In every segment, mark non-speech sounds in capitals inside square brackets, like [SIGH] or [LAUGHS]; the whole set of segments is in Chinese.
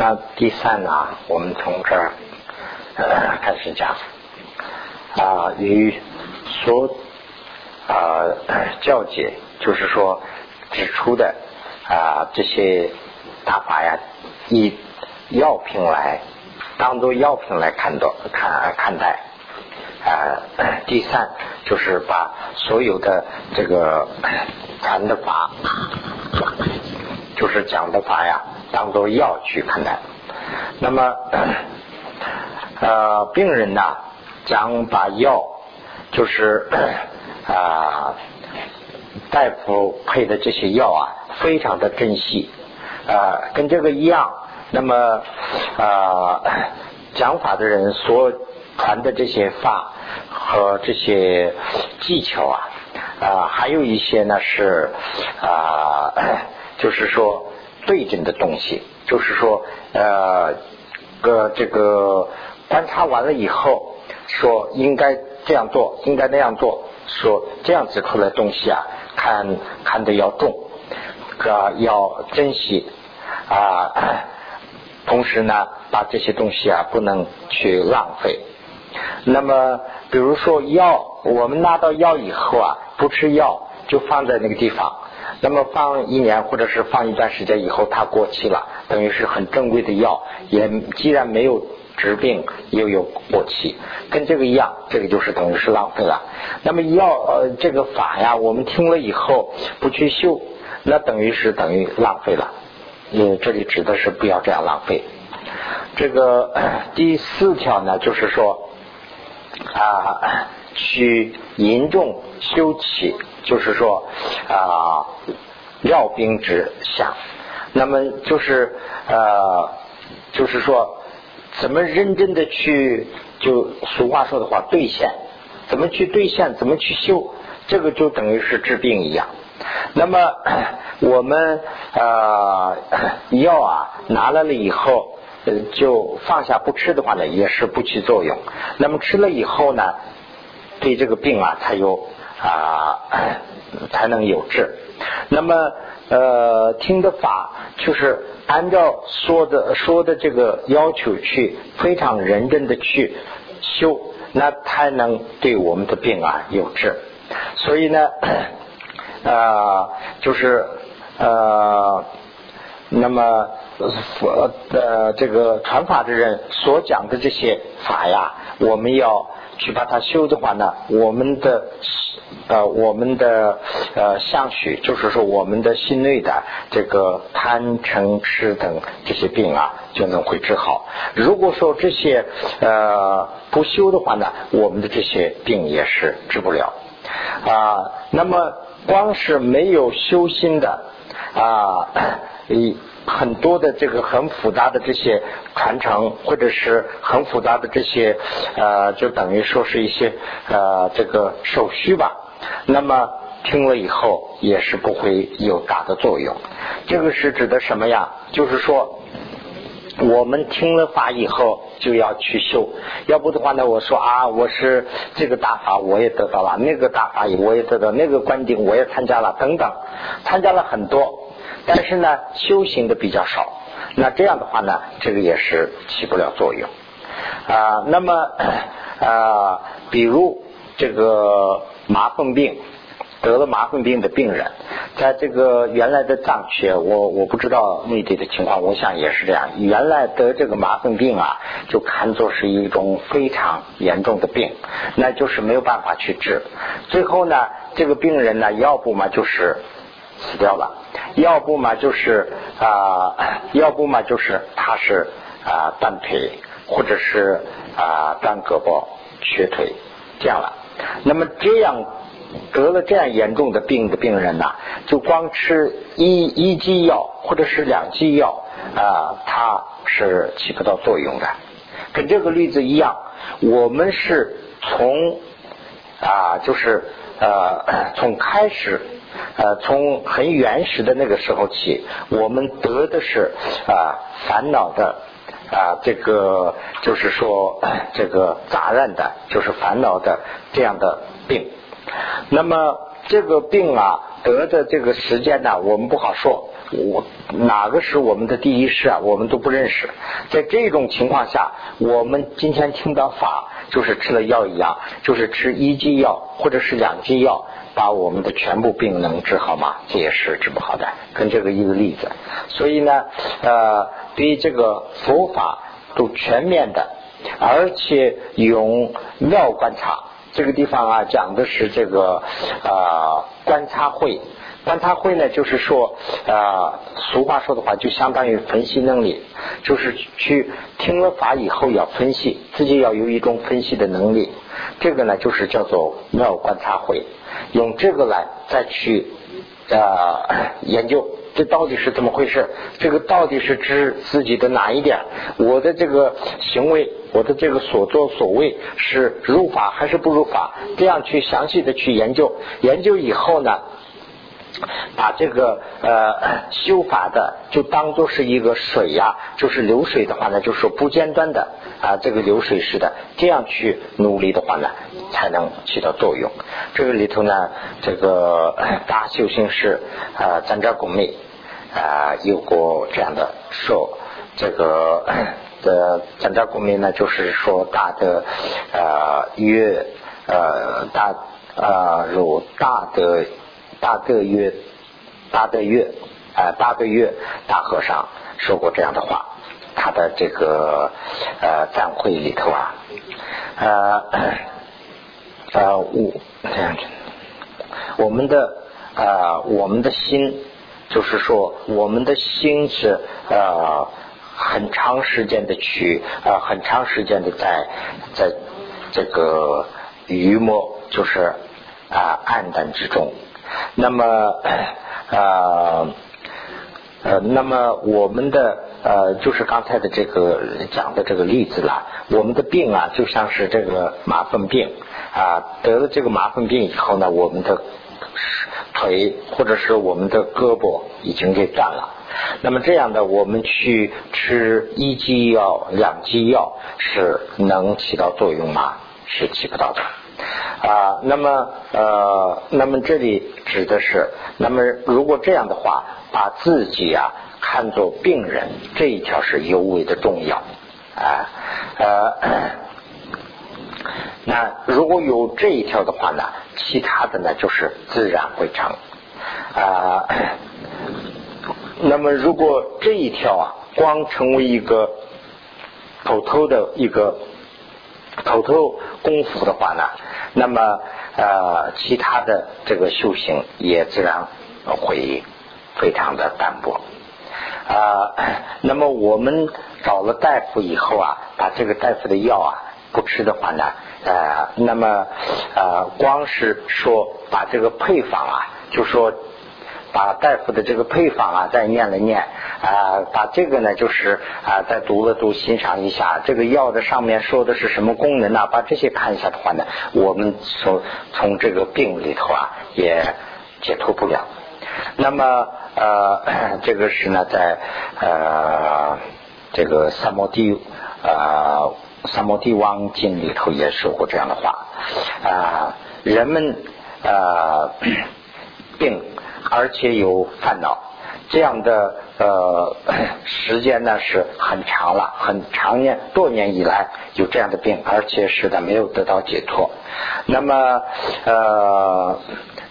那第三呢，我们从这儿开始讲啊，与所啊教解，就是说指出的啊这些打法呀，以药品来当做药品来看到看看待啊。第三就是把所有的这个 [COUGHS] 谈的法，就是讲的法呀。当做药去看待，那么呃，病人呢，将把药就是啊，大夫配的这些药啊，非常的珍惜啊，跟这个一样。那么啊，讲法的人所传的这些法和这些技巧啊啊，还有一些呢是啊，就是说。对症的东西，就是说，呃，个这个观察完了以后，说应该这样做，应该那样做，说这样子出来东西啊，看看的要重，个要珍惜啊，同时呢，把这些东西啊不能去浪费。那么，比如说药，我们拿到药以后啊，不吃药就放在那个地方。那么放一年或者是放一段时间以后，它过期了，等于是很正规的药，也既然没有治病，又有过期，跟这个一样，这个就是等于是浪费了。那么药呃这个法呀，我们听了以后不去修，那等于是等于浪费了。嗯，这里指的是不要这样浪费。这个第四条呢，就是说啊，去严重修起。就是说啊，料兵之相，那么就是呃，就是说怎么认真的去，就俗话说的话兑现，怎么去兑现，怎么去修，这个就等于是治病一样。那么 [COUGHS] 我们呃药啊拿来了以后，就放下不吃的话呢，也是不起作用。那么吃了以后呢，对这个病啊才有。啊，[COUGHS] 才能有治。那么，呃，听的法就是按照说的说的这个要求去非常认真的去修，那才能对我们的病啊有治。所以呢，啊，[COUGHS] 就是呃，那么佛的这个传法的人所讲的这些法呀，我们要去把它修的话呢，我们的。呃，我们的呃相许，就是说我们的心内的这个贪嗔痴等这些病啊，就能会治好。如果说这些呃不修的话呢，我们的这些病也是治不了啊。那么光是没有修心的啊，一。很多的这个很复杂的这些传承，或者是很复杂的这些呃，就等于说是一些呃这个手续吧。那么听了以后也是不会有大的作用。这个是指的什么呀？就是说我们听了法以后就要去修，要不的话呢，我说啊，我是这个大法我也得到了，那个大法我也得到，那个观顶我也参加了，等等，参加了很多。但是呢，修行的比较少，那这样的话呢，这个也是起不了作用啊。那么 [CLEARS THROAT] 啊，比如这个麻风病，得了麻风病的病人，在这个原来的藏区，我我不知道内地的情况，我想也是这样。原来得这个麻风病啊，就看作是一种非常严重的病，那就是没有办法去治。最后呢，这个病人呢，要不嘛就是死掉了。要不嘛就是啊，[COUGHS] 要不嘛就是他是啊断腿，或者是啊断胳膊、瘸腿这样了。那么这样得了这样严重的病的病人呐，就光吃一一剂药或者是两剂药啊，他是起不到作用的。跟这个例子一样，我们是从啊，就是呃从开始。呃，从很原始的那个时候起，我们得的是啊烦恼的啊这个就是说这个杂乱的，就是烦恼的这样的病。那么这个病啊得的这个时间呢，我们不好说。我哪个是我们的第一世啊？我们都不认识。在这种情况下，我们今天听到法，就是吃了药一样，就是吃一剂药或者是两剂药，把我们的全部病能治好吗？这也是治不好的。跟这个一个例子。所以呢，呃，对这个佛法都全面的，而且用妙观察。这个地方啊，讲的是这个啊观察会。观察会呢，就是说啊，俗话说的话，就相当于分析能力，就是去听了法以后要分析，自己要有一种分析的能力。这个呢，就是叫做妙观察会，用这个来再去啊研究。这到底是怎么回事？这个到底是指自己的哪一点？我的这个行为，我的这个所作所为是入法还是不入法？这样去详细的去研究，研究以后呢？把这个呃修法的就当做是一个水呀，就是流水的话呢，就是不间断的啊，这个流水式的，这样去努力的话呢，才能起到作用。这个里头呢，这个大修行师啊，咱这公妹啊有过这样的说，这个的咱这公妹呢，就是说大的呃月呃大啊如大的。八个月，八个月，啊，八个月大和尚说过这样的话，他的这个呃赞会里头啊，呃 [CLEARS THROAT] 呃我这样子，我们的啊我们的心，就是说我们的心是呃很长时间的去啊很长时间的在在这个余墨就是啊暗淡之中。那么，呃，呃，那么我们的呃，就是刚才的这个讲的这个例子了。我们的病啊，就像是这个麻风病啊，得了这个麻风病以后呢，我们的腿或者是我们的胳膊已经给断了。那么这样的，我们去吃一剂药、两剂药，是能起到作用吗？是起不到的。啊，那么呃，那么这里指的是，那么如果这样的话，把自己啊看作病人，这一条是尤为的重要啊呃，那如果有这一条的话呢，其他的呢就是自然会成啊。那么如果这一条啊，光成为一个偷偷的一个口头功夫的话呢？那么呃，其他的这个修行也自然会非常的淡薄啊。那么我们找了大夫以后啊，把这个大夫的药啊不吃的话呢，呃，那么呃，光是说把这个配方啊，就说。把大夫的这个配方啊，再念了念啊，把这个呢，就是啊，再读了读，欣赏一下这个药的上面说的是什么功能呢？把这些看一下的话呢，我们从从这个病里头啊，也解脱不了。那么呃，这个是呢，在呃这个三摩地呃三摩地王经里头也说过这样的话啊，人们呃病。而且有烦恼，这样的呃时间呢是很长了，很长年多年以来有这样的病，而且使他没有得到解脱。那么呃，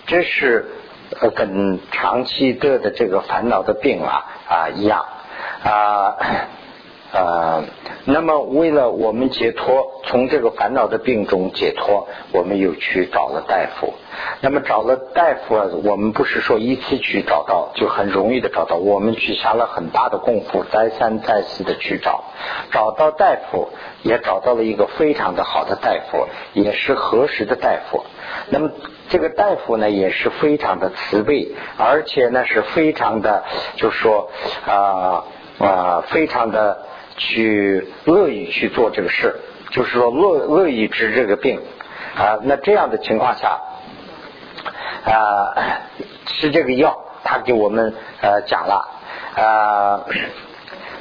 这是呃跟长期得的这个烦恼的病啊啊一样啊。呃，那么为了我们解脱，从这个烦恼的病中解脱，我们又去找了大夫。那么找了大夫，我们不是说一次去找到就很容易的找到，我们去下了很大的功夫，再三再四的去找，找到大夫，也找到了一个非常的好的大夫，也是合适的大夫。那么这个大夫呢，也是非常的慈悲，而且呢是非常的，就是说啊啊，非常的。去乐意去做这个事，就是说乐乐意治这个病啊。那这样的情况下啊，吃这个药，他给我们呃讲了啊。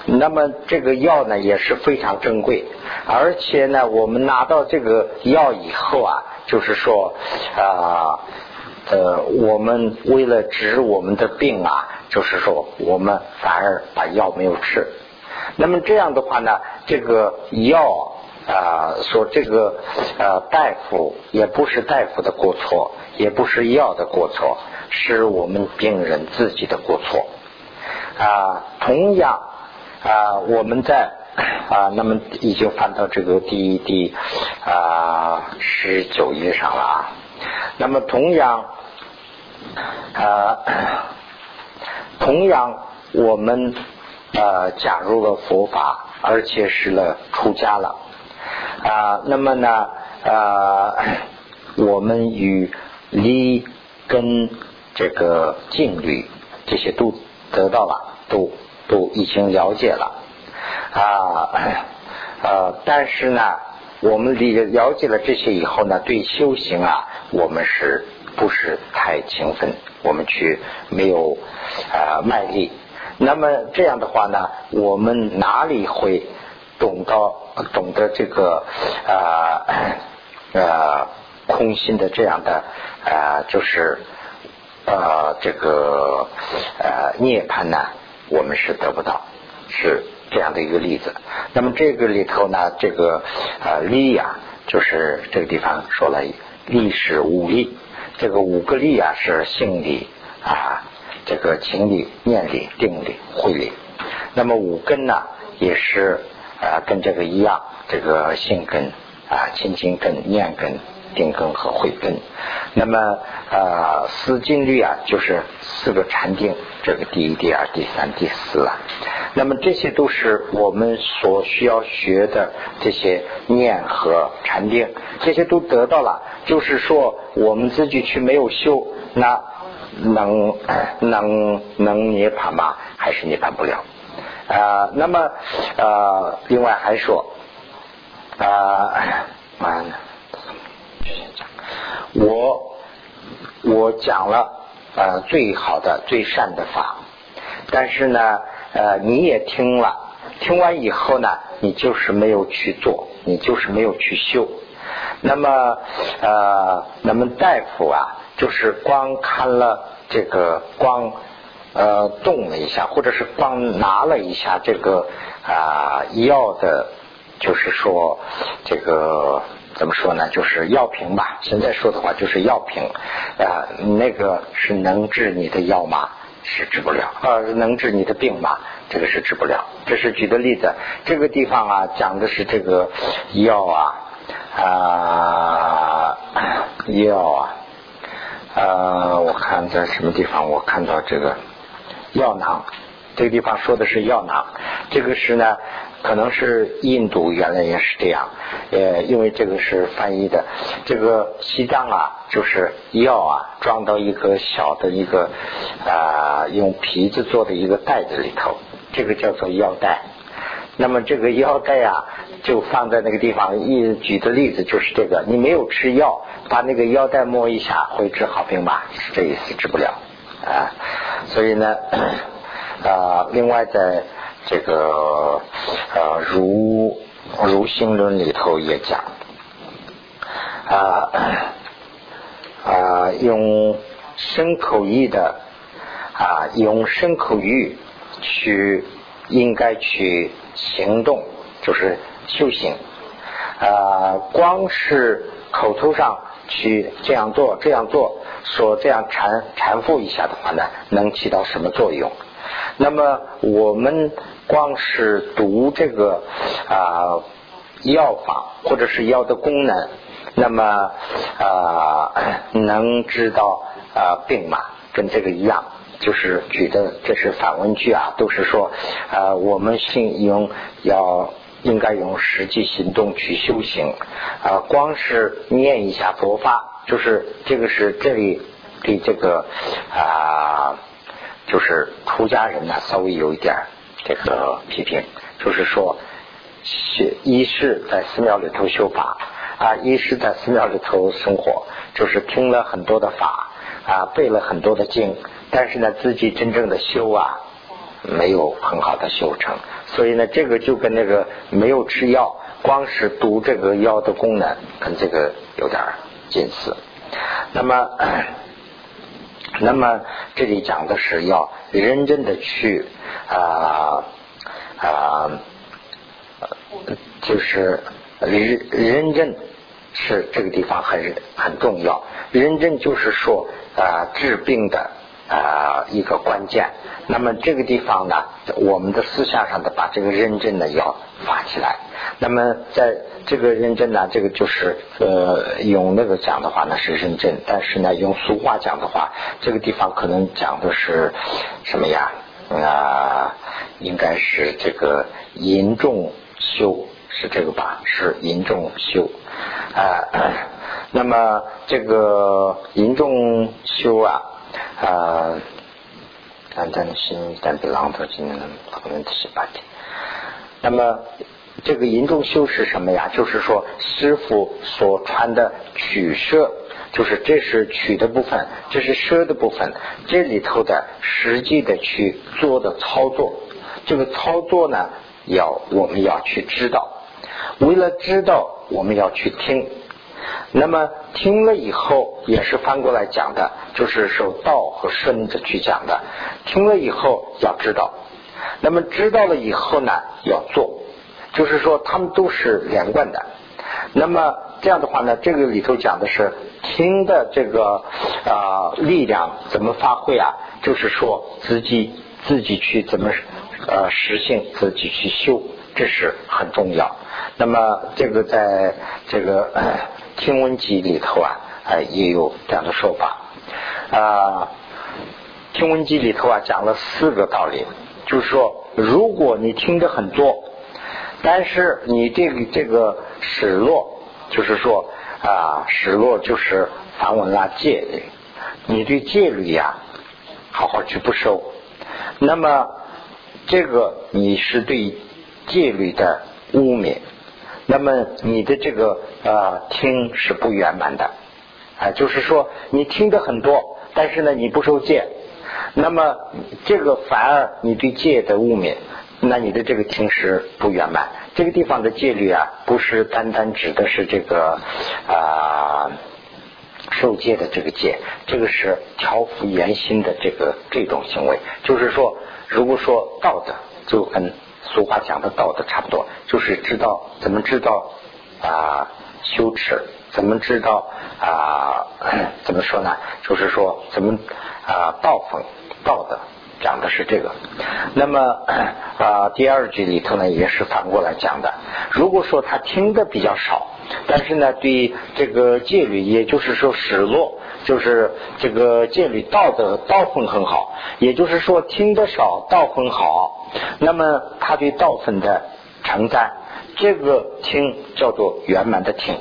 那么这个药呢也是非常珍贵，而且呢，我们拿到这个药以后啊，就是说啊呃，我们为了治我们的病啊，就是说我们反而把药没有吃。那么这样的话呢，这个药啊，说这个呃大夫也不是大夫的过错，也不是药的过错，是我们病人自己的过错啊。同样啊，我们在啊，那么已经翻到这个第一第啊十九页上了啊。那么同样啊，同样我们。呃，加入了佛法，而且是了出家了啊。那么呢，呃，我们与离跟这个敬律这些都得到了，都都已经了解了啊。呃，但是呢，我们理了解了这些以后呢，对修行啊，我们是不是太勤奋？我们去没有啊卖力。那么这样的话呢，我们哪里会懂到懂得这个啊呃空心的这样的啊就是呃这个呃涅槃呢？我们是得不到，是这样的一个例子。那么这个里头呢，这个呃力呀，就是这个地方说了，力是五力，这个五个力啊是性力啊。这个情理、念理、定理、慧理，那么五根呢，也是啊，跟这个一样，这个性根啊、清净根、念根、定根和慧根。那么啊，四经律啊，就是四个禅定，这个第一、第二、第三、第四啊。那么这些都是我们所需要学的这些念和禅定，这些都得到了，就是说我们自己去没有修那。能能能涅槃吗？还是涅槃不了？啊，那么呃，另外还说啊，我我讲了呃最好的最善的法，但是呢呃你也听了，听完以后呢，你就是没有去做，你就是没有去修。那么呃，那么大夫啊。就是光看了这个，光呃动了一下，或者是光拿了一下这个啊药的，就是说这个怎么说呢？就是药瓶吧。现在说的话就是药瓶啊，那个是能治你的药吗？是治不了。呃，能治你的病吗？这个是治不了。这是举的例子。这个地方啊，讲的是这个药啊啊药啊。呃，我看在什么地方，我看到这个药囊，这个地方说的是药囊，这个是呢，可能是印度原来也是这样，呃，因为这个是翻译的，这个西藏啊，就是药啊，装到一个小的一个啊，用皮子做的一个袋子里头，这个叫做药袋。那么这个腰带啊，就放在那个地方。一举的例子就是这个：你没有吃药，把那个腰带摸一下，会治好病吧？是这意思，治不了啊。所以呢，啊，[CLEARS THROAT] 另外在这个呃《如如心论》里头也讲啊啊，用身口意的啊，用身口意去应该去。行动就是修行，啊，光是口头上去这样做、这样做，说这样缠缠复一下的话呢，能起到什么作用？那么我们光是读这个啊药方或者是药的功能，那么啊能知道啊病嘛，跟这个一样。就是举的这是反问句啊，都是说啊，我们信用要应该用实际行动去修行啊，光是念一下佛法，就是这个是这里对这个啊，就是出家人呢稍微有一点这个批评，就是说，一是在寺庙里头修法啊，一是在寺庙里头生活，就是听了很多的法啊，背了很多的经。但是呢，自己真正的修啊，没有很好的修成，所以呢，这个就跟那个没有吃药，光是读这个药的功能，跟这个有点近似。那么 [COUGHS] 那么这里讲的是要认真的去啊啊，就是认认真是这个地方很很重要。认真就是说啊治病的啊一个关键。那么这个地方呢，我们的思想上的把这个认真呢要发起来。那么在这个认真呢，这个就是呃用那个讲的话呢是认真，但是呢用俗话讲的话，这个地方可能讲的是什么呀？啊，应该是这个淫众修是这个吧？是淫众修啊。[COUGHS] 那么这个淫众修啊啊，单单心但比朗头经能可能是八天。那么。这个银中修是什么呀？就是说师傅所传的取舍，就是这是取的部分，这是舍的部分，这里头的实际的去做的操作，这个操作呢，要我们要去知道，为了知道，我们要去听，那么听了以后也是翻过来讲的，就是受道和顺的去讲的，听了以后要知道，那么知道了以后呢，要做。就是说，他们都是连贯的。那么这样的话呢，这个里头讲的是听的这个啊力量怎么发挥啊？就是说自己自己去怎么呃实现，自己去修，这是很重要。那么这个在这个听闻集里头啊，哎也有这样的说法啊。听闻集里头啊讲了四个道理，就是说，如果你听的很多。但是你这个这个失落，就是说啊，失落就是梵文啦戒律，你对戒律呀好好去不收，那么这个你是对戒律的污蔑，那么你的这个啊听是不圆满的，啊，就是说你听的很多，但是呢你不受戒，那么这个反而你对戒的污蔑。那你的这个听是不圆满。这个地方的戒律啊，不是单单指的是这个啊受戒的这个戒，这个是调伏原心的这个这种行为。就是说，如果说道德，就跟俗话讲的道德差不多，就是知道怎么知道啊羞耻，怎么知道啊 [CLEARS THROAT] 怎么说呢？就是说怎么啊道风道德。讲的是这个，那么 [CLEARS THROAT] 啊，第二句里头呢也是反过来讲的。如果说他听的比较少，但是呢对这个戒律，也就是说失落，就是这个戒律道德道分很好，也就是说听得少道分好，那么他对道分的承担，这个听叫做圆满的听。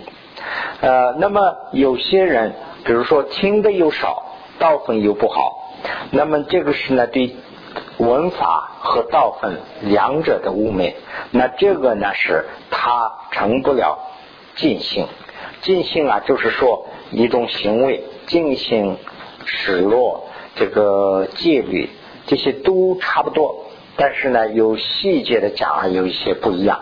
呃，那么有些人，比如说听的又少，道分又不好。那么这个是呢对文法和道分两者的污蔑，那这个呢是他成不了尽兴，尽兴啊就是说一种行为，尽兴、失落、这个戒律这些都差不多，但是呢有细节的讲有一些不一样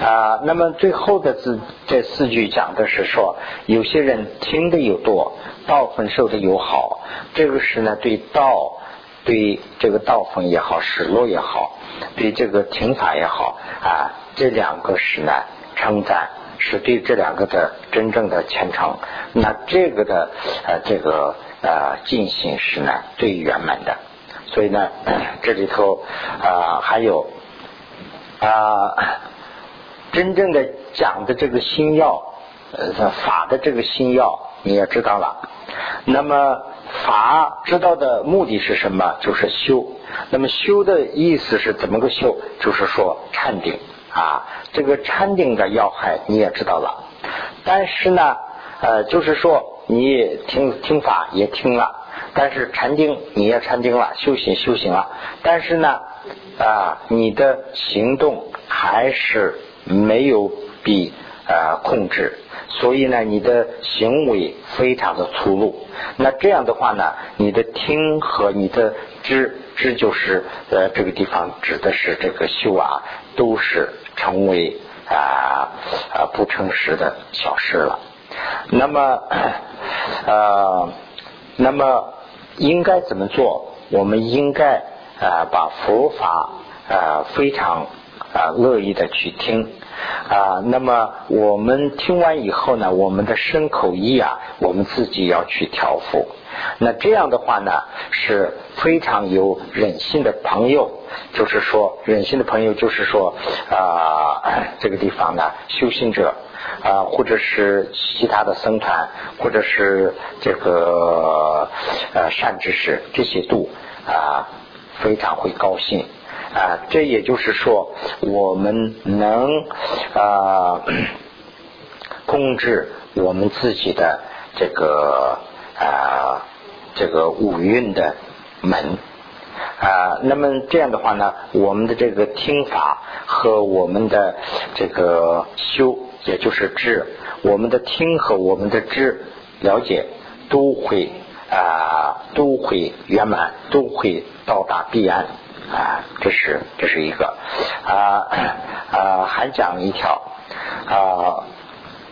啊。那么最后的字这四句讲的是说，有些人听的有多，道分受的有好。这个是呢，对道，对这个道风也好，失落也好，对这个听法也好啊，这两个是呢称赞，是对这两个的真正的虔诚。那这个的呃这个呃进行是呢最圆满的。所以呢，这里头啊还有啊真正的讲的这个心要呃法的这个心要，你也知道了。那么。法知道的目的是什么？就是修。那么修的意思是怎么个修？就是说禅定啊。这个禅定的要害你也知道了。但是呢，呃，就是说你听听法也听了，但是禅定你也禅定了，修行修行了。但是呢，啊，你的行动还是没有比呃控制。所以呢，你的行为非常的粗鲁。那这样的话呢，你的听和你的知，知就是呃这个地方指的是这个修啊，都是成为啊啊不诚实的小事了。那么 [COUGHS] 呃，那么应该怎么做？我们应该啊把佛法啊非常啊乐意的去听啊。那么我们听完以后呢，我们的身口意啊，我们自己要去调伏。那这样的话呢，是非常有忍心的朋友。就是说，忍心的朋友，就是说啊，这个地方呢，修行者啊，或者是其他的僧团，或者是这个呃善知识，这些度啊，非常会高兴啊。这也就是说，我们能啊控制我们自己的这个啊这个五蕴的门。啊，那么这样的话呢，我们的这个听法和我们的这个修，也就是知，我们的听和我们的知了解，都会啊，都会圆满，都会到达彼岸啊。这是这是一个啊啊，还讲一条啊，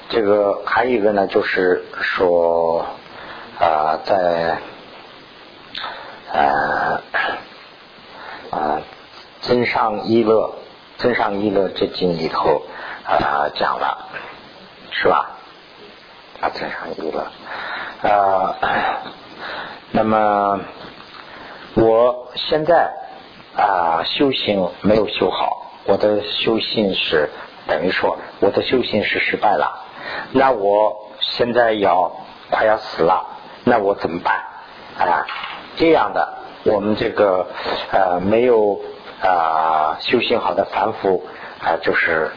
这个还有一个呢，就是说啊，在啊。啊，增上一乐，增上一乐这经里头啊讲了，是吧？啊，增上一乐，啊，[COUGHS] 那么我现在啊修行没有修好，我的修行是等于说我的修行是失败了，那我现在要快要死了，那我怎么办？啊，这样的。我们这个呃没有啊修行好的凡夫啊，就是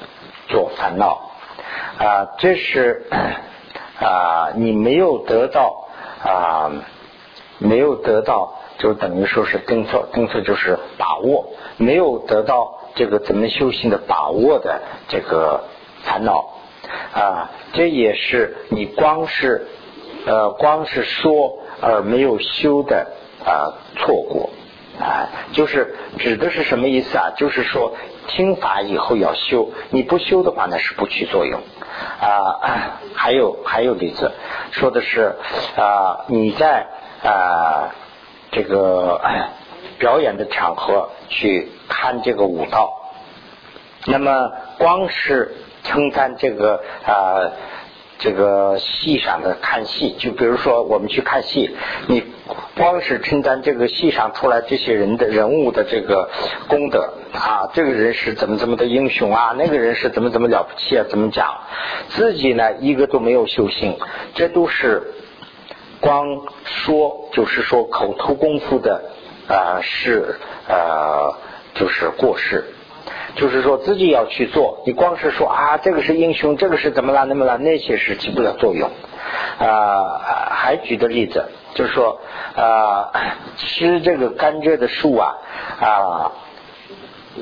做烦恼啊，这是啊你没有得到啊没有得到，就等于说是跟错跟错就是把握，没有得到这个怎么修行的把握的这个烦恼啊，这也是你光是呃光是说而没有修的。啊，错过啊，就是指的是什么意思啊？就是说听法以后要修，你不修的话呢是不起作用啊。还有还有例子，说的是啊，你在啊这个 [CLEARS THROAT] 表演的场合去看这个舞蹈，那么光是称赞这个啊。这个戏上的看戏，就比如说我们去看戏，你光是称赞这个戏上出来这些人的人物的这个功德啊，这个人是怎么怎么的英雄啊，那个人是怎么怎么了不起啊，怎么讲？自己呢一个都没有修行，这都是光说，就是说口头功夫的啊，是呃，就是过失。就是说自己要去做，你光是说啊，这个是英雄，这个是怎么了，那么了，那些是起不了作用。啊，还举的例子就是说啊，吃这个甘蔗的树啊啊，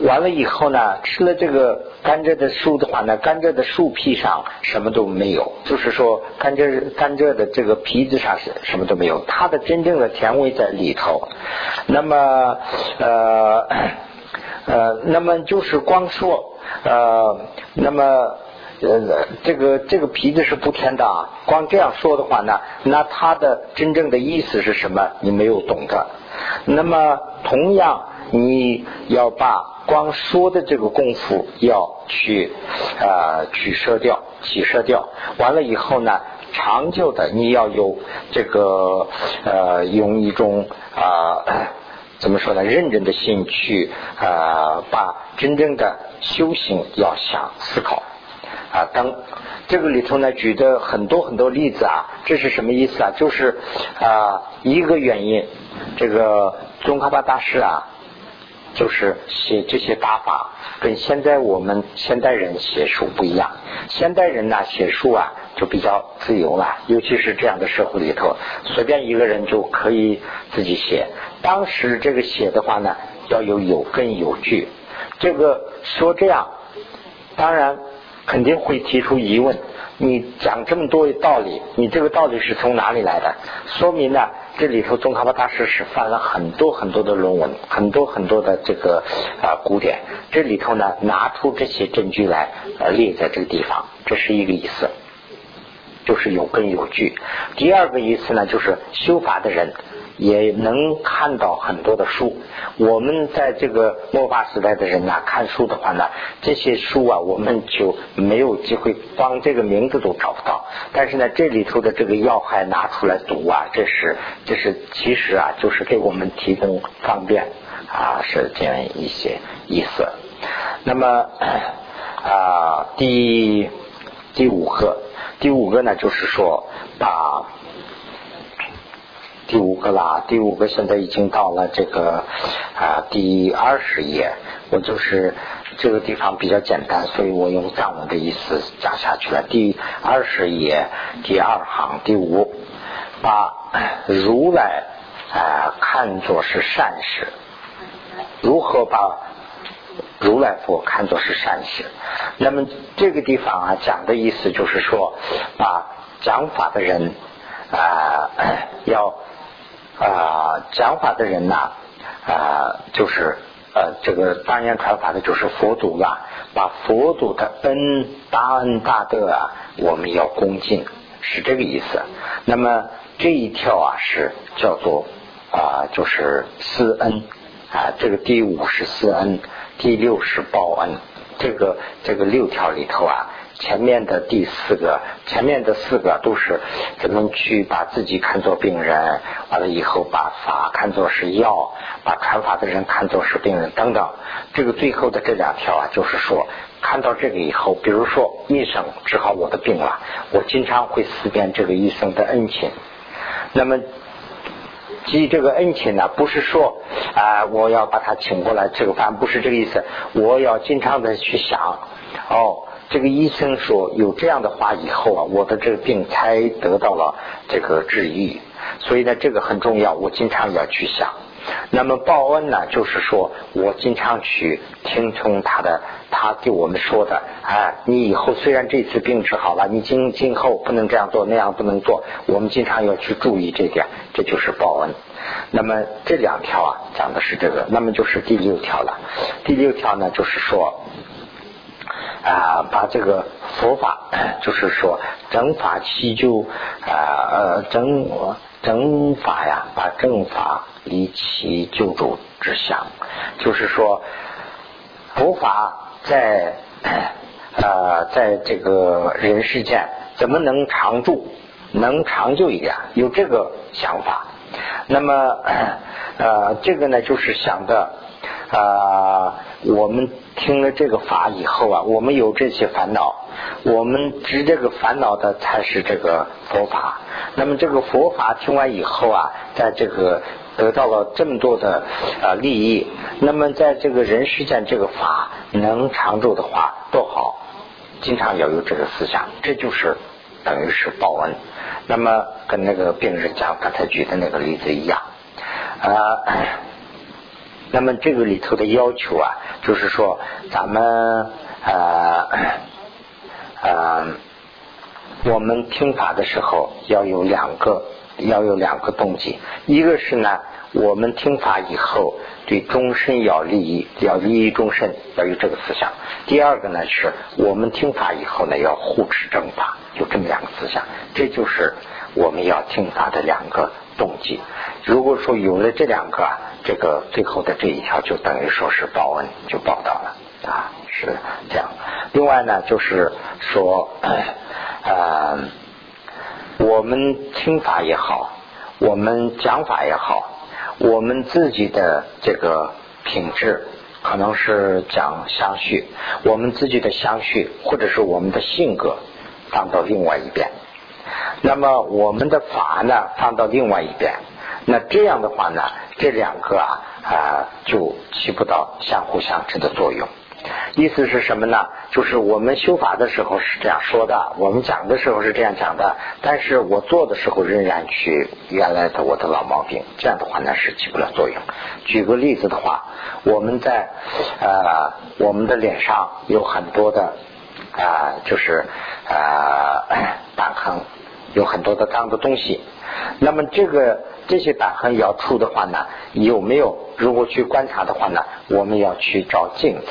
完了以后呢，吃了这个甘蔗的树的话呢，甘蔗的树皮上什么都没有，就是说甘蔗甘蔗的这个皮子上是什么都没有，它的真正的甜味在里头。那么呃。呃，那么就是光说，呃，那么呃，这个这个皮子是不甜的啊。光这样说的话呢，那它的真正的意思是什么？你没有懂的。那么同样，你要把光说的这个功夫要去啊取舍掉，取舍掉。完了以后呢，长久的你要有这个呃，用一种啊。怎么说呢？认真的心去啊，把真正的修行要想思考啊。当这个里头呢，举的很多很多例子啊，这是什么意思啊？就是啊，一个原因，这个宗喀巴大师啊，就是写这些打法，跟现在我们现代人写书不一样。现代人呢，写书啊，就比较自由了，尤其是这样的社会里头，随便一个人就可以自己写。当时这个写的话呢，要有有根有据。这个说这样，当然肯定会提出疑问。你讲这么多道理，你这个道理是从哪里来的？说明呢，这里头宗喀巴大师是翻了很多很多的论文，很多很多的这个啊古典。这里头呢，拿出这些证据来呃列在这个地方，这是一个意思，就是有根有据。第二个意思呢，就是修法的人。也能看到很多的书。我们在这个末法时代的人呐，看书的话呢，这些书啊，我们就没有机会，光这个名字都找不到。但是呢，这里头的这个要害拿出来读啊，这是这是其实啊，就是给我们提供方便啊，是这样一些意思。那么啊，第第五个，第五个呢，就是说把。第五个啦，第五个现在已经到了这个啊第二十页，我就是这个地方比较简单，所以我用藏文的意思讲下去了。第二十页第二行第五，把如来啊看作是善事，如何把如来佛看作是善事？那么这个地方啊讲的意思就是说，把讲法的人啊要。啊，讲法的人呐，啊，就是呃，这个当年传法的就是佛祖了，把佛祖的恩大恩大德啊，我们要恭敬，是这个意思。那么这一条啊，是叫做啊，就是施恩啊，这个第五是施恩，第六是报恩，这个这个六条里头啊。前面的第四个，前面的四个都是怎么去把自己看作病人，完了以后把法看作是药，把传法的人看作是病人等等。这个最后的这两条啊，就是说看到这个以后，比如说医生治好我的病了，我经常会思念这个医生的恩情。那么记这个恩情呢，不是说啊我要把他请过来吃个饭，不是这个意思。我要经常的去想哦。这个医生说有这样的话以后啊，我的这个病才得到了这个治愈，所以呢，这个很重要，我经常要去想。那么报恩呢，就是说我经常去听从他的，他给我们说的，哎，你以后虽然这次病治好了，你今今后不能这样做，那样不能做，我们经常要去注意这点，这就是报恩。那么这两条啊，讲的是这个，那么就是第六条了。第六条呢，就是说。啊，把这个佛法，[CLEARS THROAT] 就是说正法祈救啊，呃，正正法呀，把正法离其救助之相，就是说佛法在啊，在这个人世间怎么能长住，能长久一点，有这个想法。那么 [CLEARS THROAT] 呃，这个呢，就是想的啊，我们。听了这个法以后啊，我们有这些烦恼，我们知这个烦恼的才是这个佛法。那么这个佛法听完以后啊，在这个得到了这么多的啊利益，那么在这个人世间这个法能长住的话，多好！经常要有这个思想，这就是等于是报恩。那么跟那个病人讲刚才举的那个例子一样啊。那么这个里头的要求啊，就是说咱们呃呃，我们听法的时候要有两个，要有两个动机。一个是呢，我们听法以后对终身要利益，要利益终身，要有这个思想。第二个呢，是我们听法以后呢，要护持正法，有这么两个思想。这就是我们要听法的两个动机。如果说有了这两个。这个最后的这一条就等于说是报恩，就报道了啊，是这样。另外呢，就是说，呃，我们听法也好，我们讲法也好，我们自己的这个品质，可能是讲相续，我们自己的相续，或者是我们的性格，放到另外一边。那么我们的法呢，放到另外一边。那这样的话呢？这两个啊啊就起不到相互相持的作用。意思是什么呢？就是我们修法的时候是这样说的，我们讲的时候是这样讲的，但是我做的时候仍然去原来的我的老毛病，这样的话呢是起不了作用。举个例子的话，我们在呃我们的脸上有很多的啊就是呃 [COUGHS] 疤痕，有很多的脏的东西，那么这个。这些疤痕要出的话呢，有没有？如果去观察的话呢，我们要去照镜子。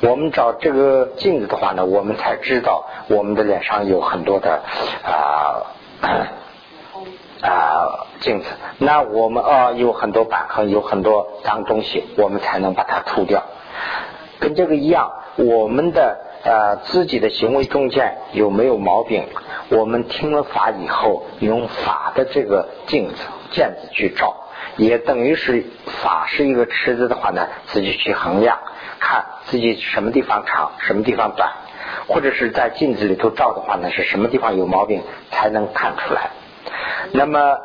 我们找这个镜子的话呢，我们才知道我们的脸上有很多的啊啊镜子。那我们啊有很多板痕，有很多脏东西，我们才能把它除掉。跟这个一样，我们的呃自己的行为中间有没有毛病？我们听了法以后，用法的这个镜子、镜子去照，也等于是法是一个池子的话呢，自己去衡量，看自己什么地方长，什么地方短，或者是在镜子里头照的话呢，是什么地方有毛病才能看出来。那么。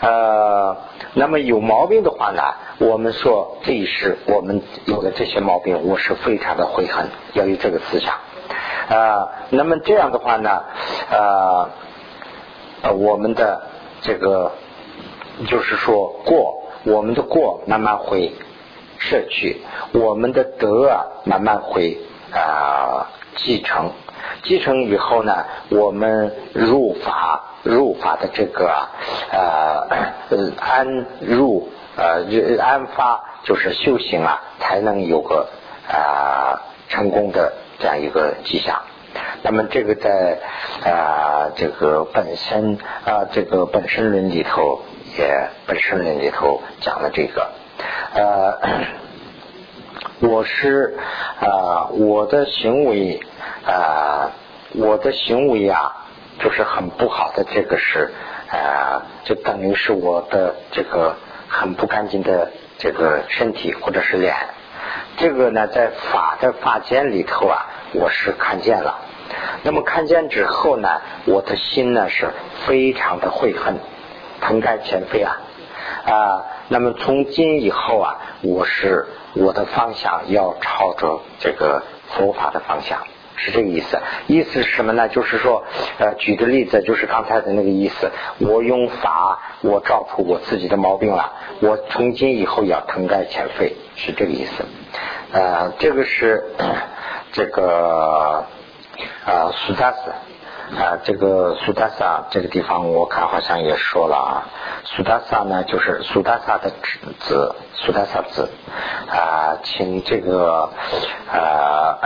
呃，那么有毛病的话呢，我们说这一世我们有了这些毛病，我是非常的悔恨，要有这个思想。啊，那么这样的话呢，呃，我们的这个就是说过，我们的过慢慢会摄取，我们的德啊慢慢会啊继承。继承以后呢，我们入法入法的这个呃 [COUGHS] 安入呃安发就是修行啊，才能有个啊成功的这样一个迹象。那么这个在啊这个本身啊这个本身论里头也本身论里头讲了这个呃我是啊我的行为。啊，我的行为啊，就是很不好的。这个是啊，就等于是我的这个很不干净的这个身体或者是脸。这个呢，在法的法间里头啊，我是看见了。那么看见之后呢，我的心呢是非常的悔恨，痛改前非啊啊。那么从今以后啊，我是我的方向要朝着这个佛法的方向。是这个意思，意思是什么呢？就是说，呃，举个例子就是刚才的那个意思。我用法，我照出我自己的毛病了。我从今以后要腾改前非，是这个意思。呃，这个是这个啊，苏达斯啊，这个苏达萨这个地方，我看好像也说了啊。苏达萨呢，就是苏达萨的子，苏达萨子啊，请这个啊。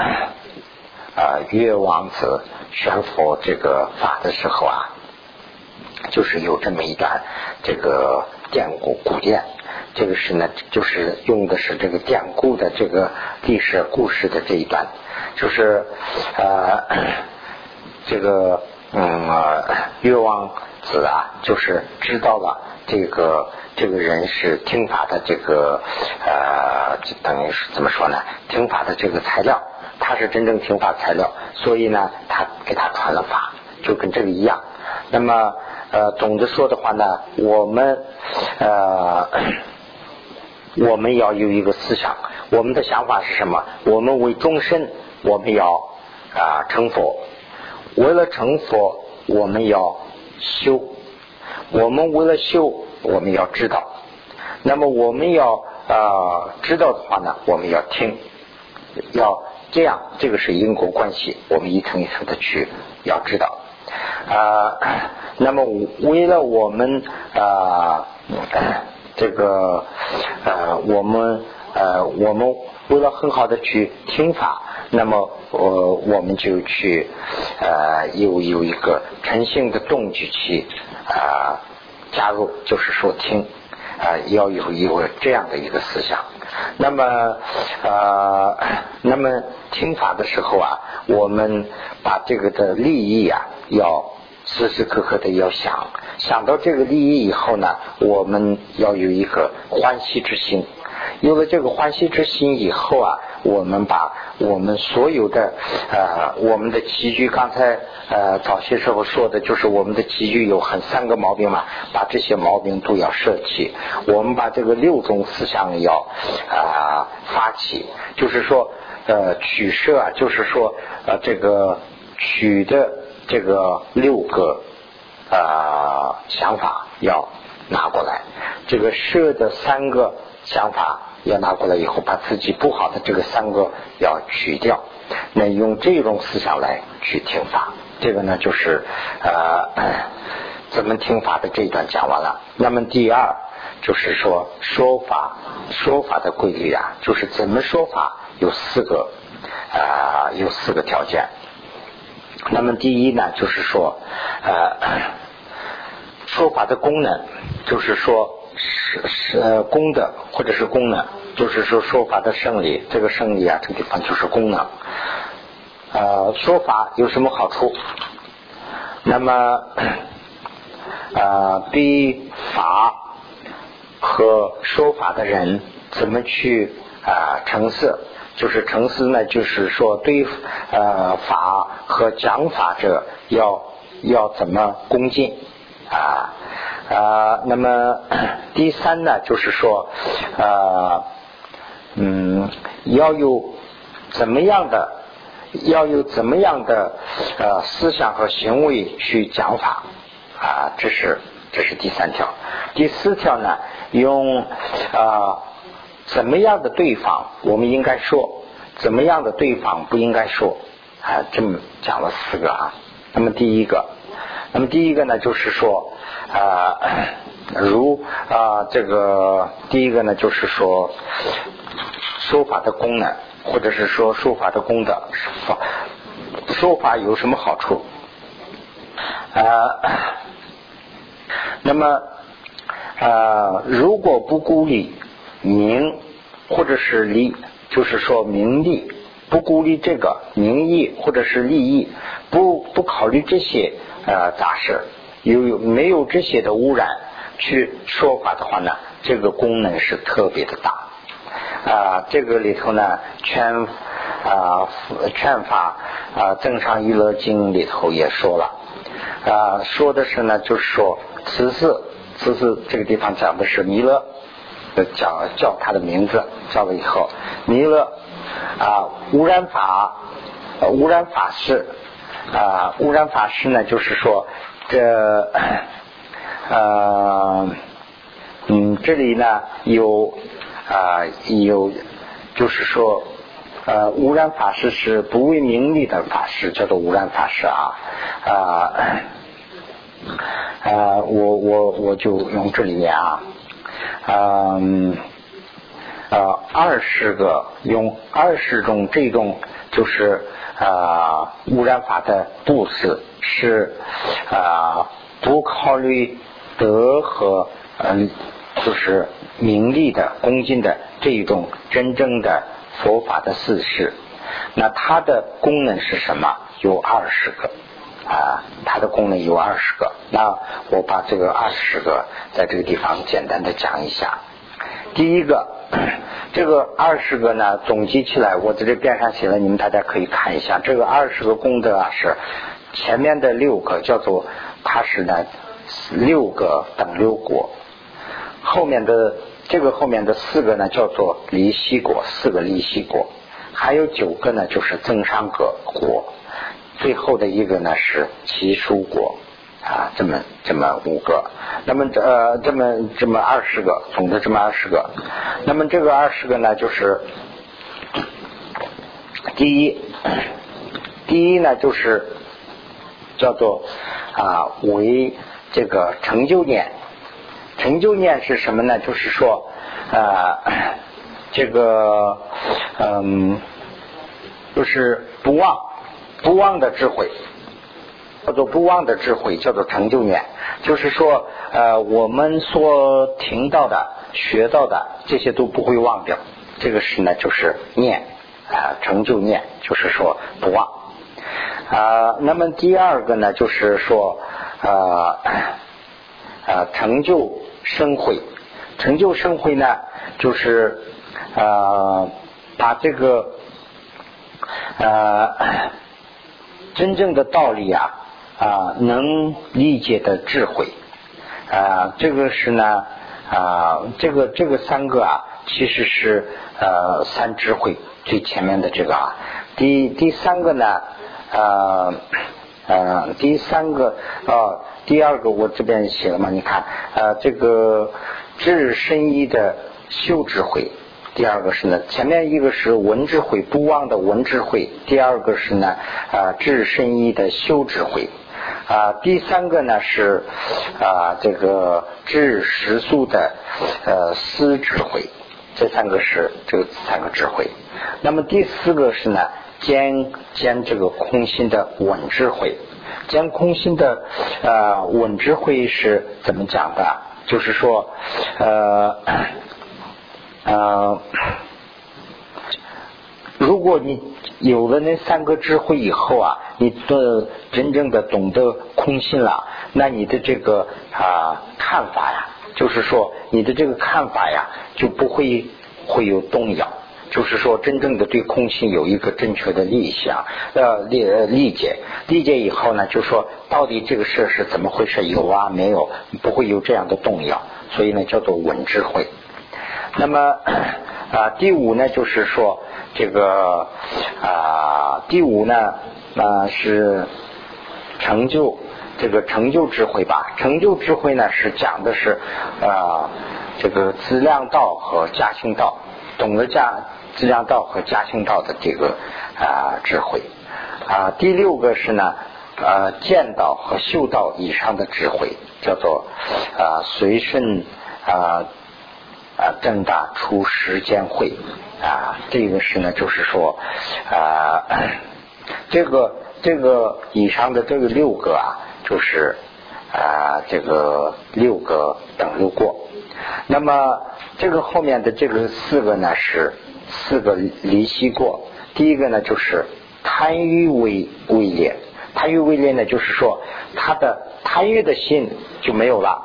啊，越王子宣佛这个法的时候啊，就是有这么一段这个典故古典，这个是呢，就是用的是这个典故的这个历史故事的这一段，就是呃，这个嗯，越王子啊，就是知道了这个这个人是听法的这个呃，就等于是怎么说呢？听法的这个材料。他是真正听法材料，所以呢，他给他传了法，就跟这个一样。那么，呃，总的说的话呢，我们呃，我们要有一个思想，我们的想法是什么？我们为终身，我们要啊成佛。为了成佛，我们要修。我们为了修，我们要知道。那么，我们要啊知道的话呢，我们要听，要。这样，这个是因果关系，我们一层一层的去要知道啊。那么，为了我们啊，这个呃，我们呃，我们为了很好的去听法，那么我我们就去呃，有有一个诚信的动机去啊加入，就是说听啊，要有一个这样的一个思想。那么，呃，那么听法的时候啊，我们把这个的利益啊，要时时刻刻的要想，想到这个利益以后呢，我们要有一个欢喜之心。有了这个欢喜之心以后啊，我们把我们所有的呃，我们的棋局，刚才呃早些时候说的就是我们的棋局有很三个毛病嘛，把这些毛病都要舍弃。我们把这个六种思想要啊发起，就是说呃取舍啊，就是说呃这个取的这个六个啊想法要拿过来，这个舍的三个。想法要拿过来以后，把自己不好的这个三个要取掉，那用这种思想来去听法，这个呢就是呃怎么听法的这一段讲完了。那么第二就是说说法说法的规律啊，就是怎么说法有四个啊有四个条件。那么第一呢就是说呃 [COUGHS] 说法的功能，就是说是是功德或者是功能，就是说说法的胜利。这个胜利啊，这个地方就是功能。呃，说法有什么好处？那么，呃，对法和说法的人怎么去啊成色？就是成思呢，就是说对呃法和讲法者要要怎么恭敬啊啊？那么第三呢，就是说呃嗯，要有怎么样的要有怎么样的呃思想和行为去讲法啊？这是这是第三条。第四条呢，用啊。怎么样的对方我们应该说，怎么样的对方不应该说啊？这么讲了四个啊。那么第一个，那么第一个呢，就是说啊，[CLEARS THROAT] 如啊这个第一个呢，就是说说法的功能，或者是说说法的功德，说法有什么好处啊？[CLEARS THROAT] 那么啊，如果不孤立。名或者是利，就是说名利，不顾虑这个名义或者是利益，不不考虑这些呃杂事，有有没有这些的污染去说法的话呢？这个功能是特别的大啊！这个里头呢，劝啊劝法啊正常娱乐经里头也说了啊，说的是呢，就是说此事此事这个地方讲的是弥勒。讲叫他的名字，叫了以后，弥勒啊，污染法，污染法师啊，污染法师呢，就是说这呃嗯，这里呢有啊有，就是说呃，污染法师是不为名利的法师，叫做污染法师啊啊啊，我我我就用这里面啊。嗯，呃，二十个用二十种这种就是啊污染法的布施是啊不考虑德和嗯就是名利的恭敬的这一种真正的佛法的事，那它的功能是什么？有二十个。啊，它的功能有二十个，那我把这个二十个在这个地方简单的讲一下。第一个，[CLEARS THROAT] 这个二十个呢，总结起来，我在这边上写了，你们大家可以看一下。这个二十个功德啊，是前面的六个叫做它是呢六个等六果，后面的这个后面的四个呢叫做离息果，四个离息果，还有九个呢就是增上果果。最后的一个呢是奇蔬果啊，这么这么五个，那么这呃这么这么二十个，总的这么二十个，那么这个二十个呢就是第一，第一呢就是叫做啊为这个成就念，成就念是什么呢？就是说啊这个嗯就是不忘。不忘的智慧，叫做不忘的智慧，叫做成就念。就是说，呃，我们所听到的、学到的这些都不会忘掉。这个是呢，就是念啊，成就念，就是说不忘啊。那么第二个呢，就是说啊啊，成就生慧。成就生慧呢，就是啊，把这个啊。真正的道理啊啊，能理解的智慧啊，这个是呢啊，这个这个三个啊，其实是呃三智慧最前面的这个啊。第第三个呢呃呃第三个啊第二个我这边写了嘛，你看呃这个智深一的修智慧。第二个是呢，前面一个是文智慧不忘的文智慧，第二个是呢啊智深一的修智慧啊，第三个呢是啊这个治实素的呃思智慧，这三个是这个三个智慧。那么第四个是呢兼兼这个空心的稳智慧。兼空心的呃稳智慧是怎么讲的？就是说呃呃，如果你有了那三个智慧以后啊，你的真正的懂得空性了，那你的这个啊看法呀，就是说你的这个看法呀，就不会会有动摇。就是说，真正的对空性有一个正确的理想，呃，理理解，理解以后呢，就说到底这个事是怎么回事，有啊没有，不会有这样的动摇，所以呢，叫做稳智慧。那么啊，第五呢，就是说这个啊，第五呢啊是成就这个成就智慧吧，成就智慧呢是讲的是啊这个资量道和加行道，懂得加。质量道和加行道的这个啊智慧啊，第六个是呢呃见道和嗅道以上的智慧，叫做啊随顺啊啊正大出时间会啊，这个是呢就是说啊这个这个以上的这个六个啊，就是啊这个六个等流过，那么这个后面的这个四个呢是。四个离析过，第一个呢就是贪欲为位列，贪欲位列呢就是说他的贪欲的心就没有了，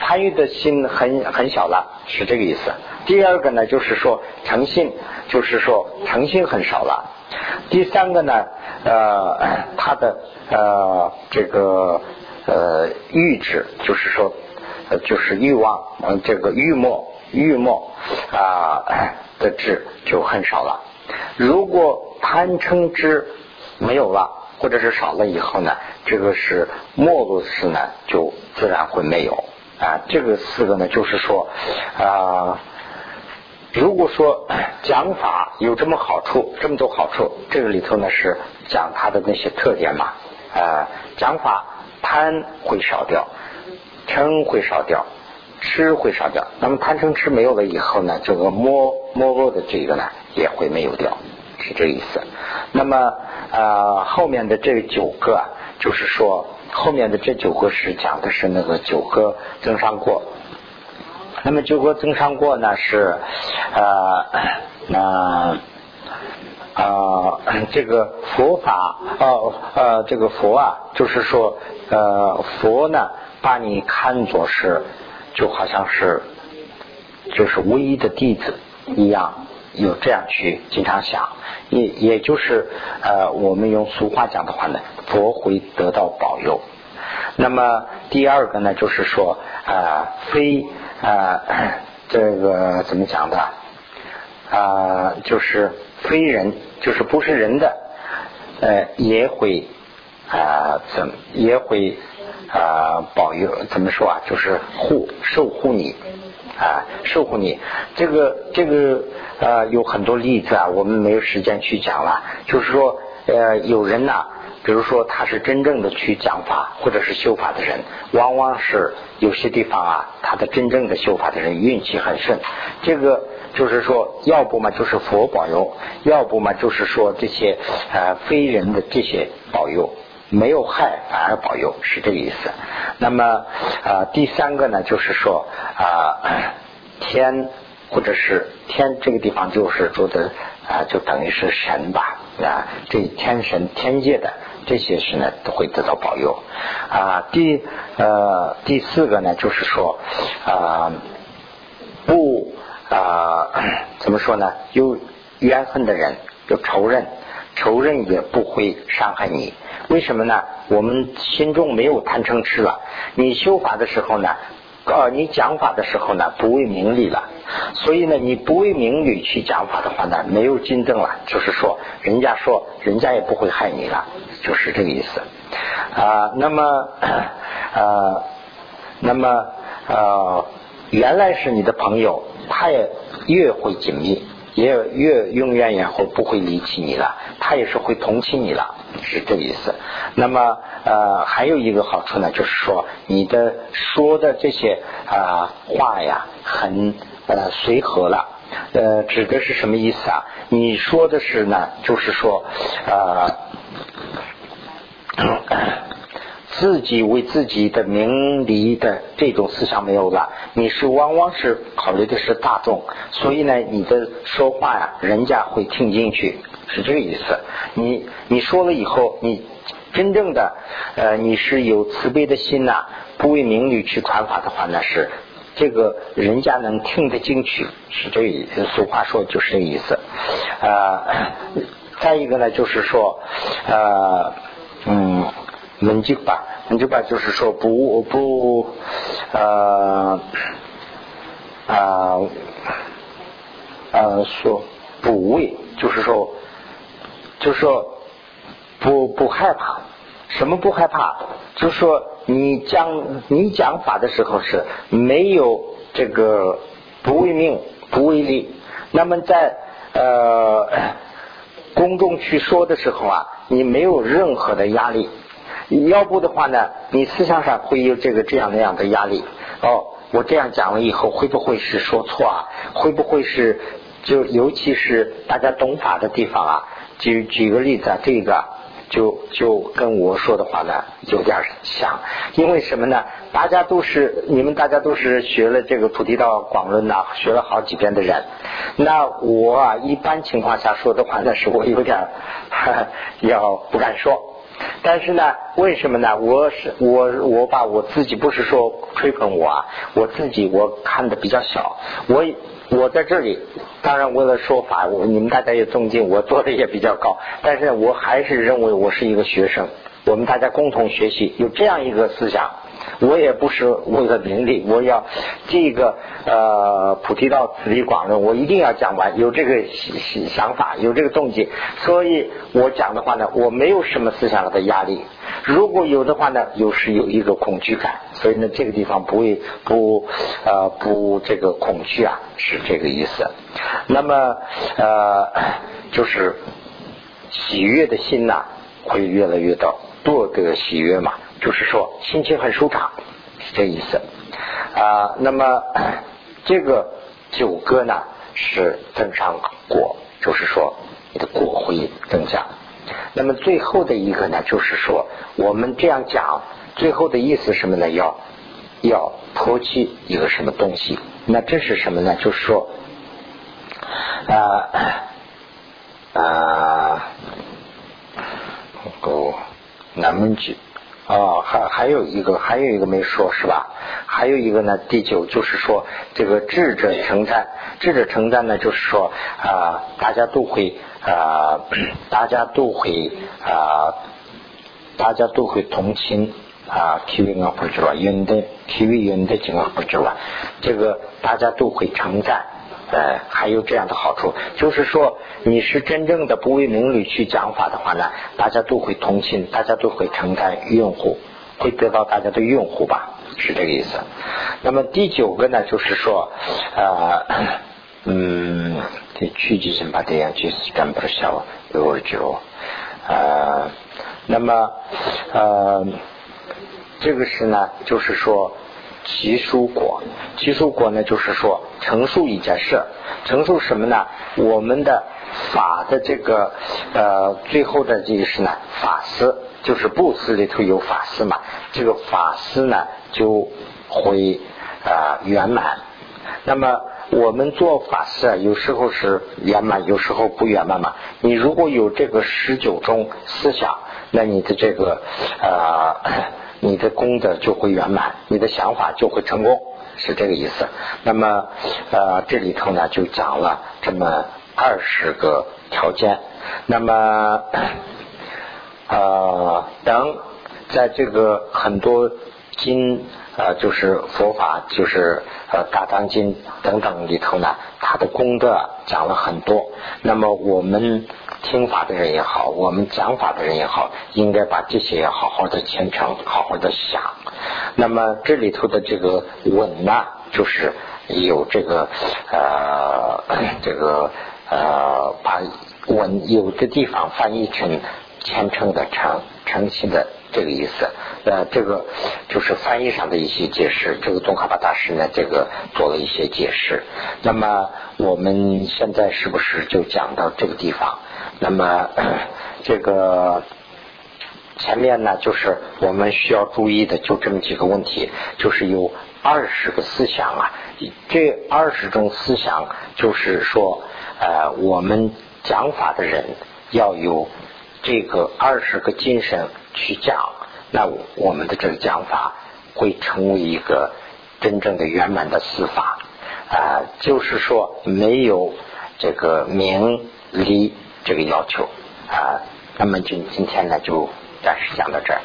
贪欲的心很很小了，是这个意思。第二个呢就是说诚信，就是说诚信很少了。第三个呢，呃，他的呃这个呃欲旨，就是说就是欲望，嗯，这个欲墨欲墨啊。的智就很少了。如果贪嗔痴没有了，或者是少了以后呢，这个是没入时呢，就自然会没有啊。这个四个呢，就是说啊，如果说讲法有这么好处，这么多好处，这个里头呢是讲它的那些特点嘛啊。讲法贪会少掉，嗔会少掉。吃会少掉，那么贪嗔痴没有了以后呢，这个摸摸过的这个呢也会没有掉，是这意思。那么啊后面的这九个，就是说后面的这九个是讲的是那个九个增上过。那么九个增上过呢是呃那啊这个佛法哦呃这个佛啊，就是说呃佛呢把你看作是。就好像是就是唯一的弟子一样，有这样去经常想，也也就是呃，我们用俗话讲的话呢，佛会得到保佑。那么第二个呢，就是说啊，非啊 [COUGHS] 这个怎么讲的啊，就是非人，就是不是人的，呃，也会啊怎也会。啊，保佑怎么说啊？就是护守护你啊，守护你。这个这个呃，有很多例子啊，我们没有时间去讲了。就是说，呃，有人呐，比如说他是真正的去讲法或者是修法的人，往往是有些地方啊，他的真正的修法的人运气很顺。这个就是说，要不嘛就是佛保佑，要不嘛就是说这些呃非人的这些保佑。没有害反而保佑是这个意思。那么啊，第三个呢，就是说啊，[CLEARS THROAT] 天或者是天这个地方就是说的啊，就等于是神吧啊，这天神天界的这些事呢都会得到保佑啊。第呃第四个呢，就是说啊不啊 [CLEARS THROAT] 怎么说呢？有怨恨的人，有仇人，仇人也不会伤害你。为什么呢？我们心中没有贪嗔痴了。你修法的时候呢，呃，你讲法的时候呢，不为名利了。所以呢，你不为名利去讲法的话呢，没有金正了。就是说，人家说，人家也不会害你了，就是这个意思。啊，那么，[CLEARS THROAT] 呃，那么，呃，原来是你的朋友，他也越会紧密。也越永远以后不会离弃你了，他也是会同情你了，是这个意思。那么呃还有一个好处呢，就是说你的说的这些啊话呀，很呃随和了，呃，指的是什么意思啊？你说的是呢，就是说，呃，自己为自己的名利的这种思想没有了，你是往往是考虑的是大众，所以呢，你的说话呀，人家会听进去，是这个意思。你你说了以后，你真正的呃，你是有慈悲的心呐，不为名利去传法的话，那是。这个人家能听得进去，是这意思。俗话说就是这意思。呃，再一个呢，就是说，呃，嗯，门就吧，门就吧，就是说不不，呃，啊，呃，说不畏，就是说，就是说不不害怕。什么不害怕？就是说。你讲你讲法的时候是没有这个不为命不为利，那么在呃公众去说的时候啊，你没有任何的压力。要不的话呢，你思想上会有这个这样那样的压力。哦，我这样讲了以后，会不会是说错啊？会不会是就尤其是大家懂法的地方啊？举举个例子啊，这个。就就跟我说的话呢有点像，因为什么呢？大家都是你们大家都是学了这个菩提道广论呐，学了好几遍的人。那我啊，一般情况下说的话，那是我有点 [LAUGHS] 要不敢说。但是呢，为什么呢？我是我我把我自己不是说吹捧我啊，我自己我看的比较小，我。我在这里，当然为了说法，我你们大家也尊敬我，做的也比较高，但是我还是认为我是一个学生，我们大家共同学习，有这样一个思想。我也不是为了名利，我要这个呃菩提道此地广论，我一定要讲完，有这个想法，有这个动机，所以我讲的话呢，我没有什么思想上的压力。如果有的话呢，有时有一个恐惧感，所以呢，这个地方不会不呃不这个恐惧啊，是这个意思。那么呃就是喜悦的心呐，会越来越多，多个喜悦嘛。就是说心情很舒畅，是这意思啊。那么 [COUGHS] 这个九歌呢是增上果，就是说你的果会增加。那么最后的一个呢，就是说我们这样讲，最后的意思什么呢？要要抛弃一个什么东西？那这是什么呢？就是说啊啊，够难么句。哦，还还有一个，还有一个没说是吧？还有一个呢，第九就是说，这个智者承担，智者承担呢，就是说啊，大家都会啊，[CLEARS THROAT] 大家都会啊，大家都会同情啊，体育啊不知道，运的体育运的情况不知道，这个大家都会承担。呃，还有这样的好处，就是说你是真正的不为名利去讲法的话呢，大家都会同情，大家都会承担用户，会得到大家的用户吧，是这个意思。那么第九个呢，就是说，呃，[COUGHS] 嗯，这曲集性把这样句子干不消，有就，呃，那么呃，这个是呢，就是说。其蔬果，其蔬果呢，就是说陈述一件事，陈述什么呢？我们的法的这个呃，最后的这个是呢，法师就是布施里头有法师嘛，这个法师呢就会啊圆满。那么我们做法师啊，有时候是圆满，有时候不圆满嘛。你如果有这个十九种思想，那你的这个啊。你的功德就会圆满，你的想法就会成功，是这个意思。那么，呃，这里头呢就讲了这么二十个条件。那么，呃，等在这个很多经，呃，就是佛法，就是呃大藏经等等里头呢，它的功德讲了很多。那么我们。听法的人也好，我们讲法的人也好，应该把这些好好的虔诚，好好的想。那么这里头的这个稳呢，就是有这个呃这个呃把稳有的地方翻译成虔诚的诚诚心的这个意思。呃，这个就是翻译上的一些解释。这个宗喀巴大师呢，这个做了一些解释。那么我们现在是不是就讲到这个地方？那么这个前面呢，就是我们需要注意的，就这么几个问题，就是有二十个思想啊。这二十种思想，就是说，呃，我们讲法的人要有这个二十个精神去讲，那我们的这个讲法会成为一个真正的圆满的司法啊。就是说，没有这个名利这个要求啊。那么今今天呢，就暂时讲到这儿。